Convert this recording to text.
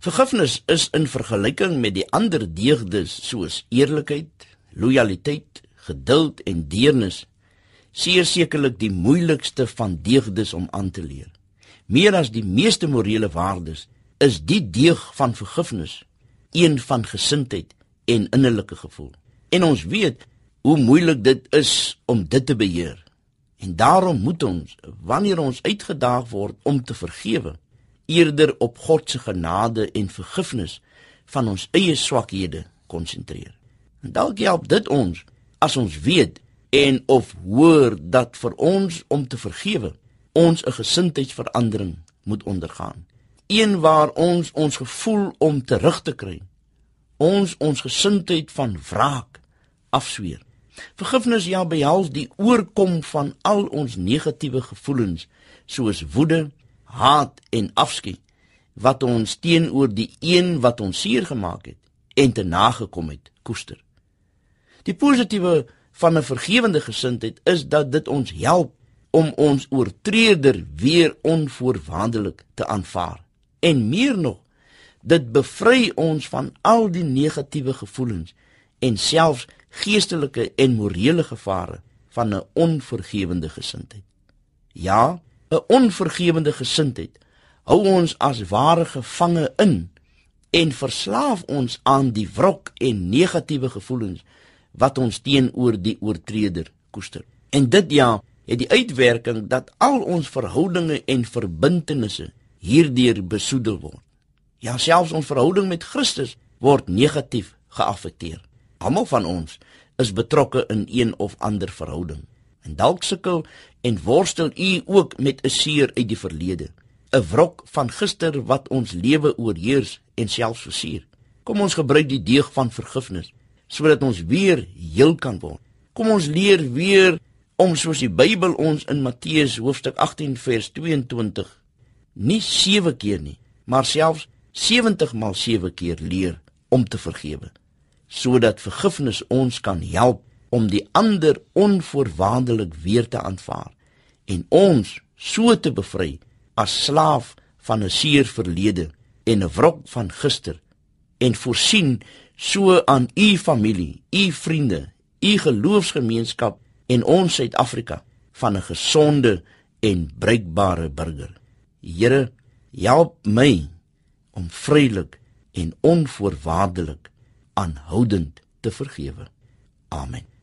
Vergifnis is in vergelyking met die ander deugdes soos eerlikheid, lojaliteit, geduld en deernis seer sekerlik die moeilikste van deugdes om aan te leer. Meer as die meeste morele waardes is die deug van vergifnis een van gesindheid en innerlike gevoel. En ons weet hoe moeilik dit is om dit te beheer. En daarom moet ons wanneer ons uitgedaag word om te vergewe, eerder op God se genade en vergifnis van ons eie swakhede konsentreer. En dalk help dit ons as ons weet en of hoor dat vir ons om te vergewe ons 'n gesindheidsverandering moet ondergaan. Een waar ons ons gevoel om terug te kry. Ons ons gesindheid van wraak afsweer. Vergifnis ja behels die oorkom van al ons negatiewe gevoelens soos woede, haat en afskeid wat ons teenoor die een wat ons seer gemaak het en te nagekom het koester. Die positiewe van 'n vergewende gesindheid is dat dit ons help om ons oortreder weer onvoorwaardelik te aanvaar. En meer nog, dit bevry ons van al die negatiewe gevoelens en selfs geestelike en morele gevare van 'n onvergewende gesindheid. Ja, 'n onvergewende gesindheid hou ons as ware gevange in en verslaaf ons aan die wrok en negatiewe gevoelens wat ons teenoor die oortreder koester. En dit ja, het die uitwerking dat al ons verhoudinge en verbintenisse hierdeur besoedel word. Ja, selfs ons verhouding met Christus word negatief geaffekteer. Almal van ons is betrokke in een of ander verhouding. En dalk sukkel en worstel u ook met 'n seer uit die verlede, 'n wrok van gister wat ons lewe oorheers en selfs versuur. Kom ons gebruik die deeg van vergifnis sodat ons weer heel kan word. Kom ons leer weer om soos die Bybel ons in Matteus hoofstuk 18 vers 22 nie 7 keer nie, maar selfs 70 maal 7 keer leer om te vergewe, sodat vergifnis ons kan help om die ander onvoorwaardelik weer te aanvaar en ons so te bevry as slaaf van 'n seer verlede en 'n wrok van gister en voorsien so aan u familie, u vriende, u geloofsgemeenskap en ons Suid-Afrika van 'n gesonde en bruikbare burger. Here, help my om vrylik en onvoorwaardelik aanhoudend te vergewe. Amen.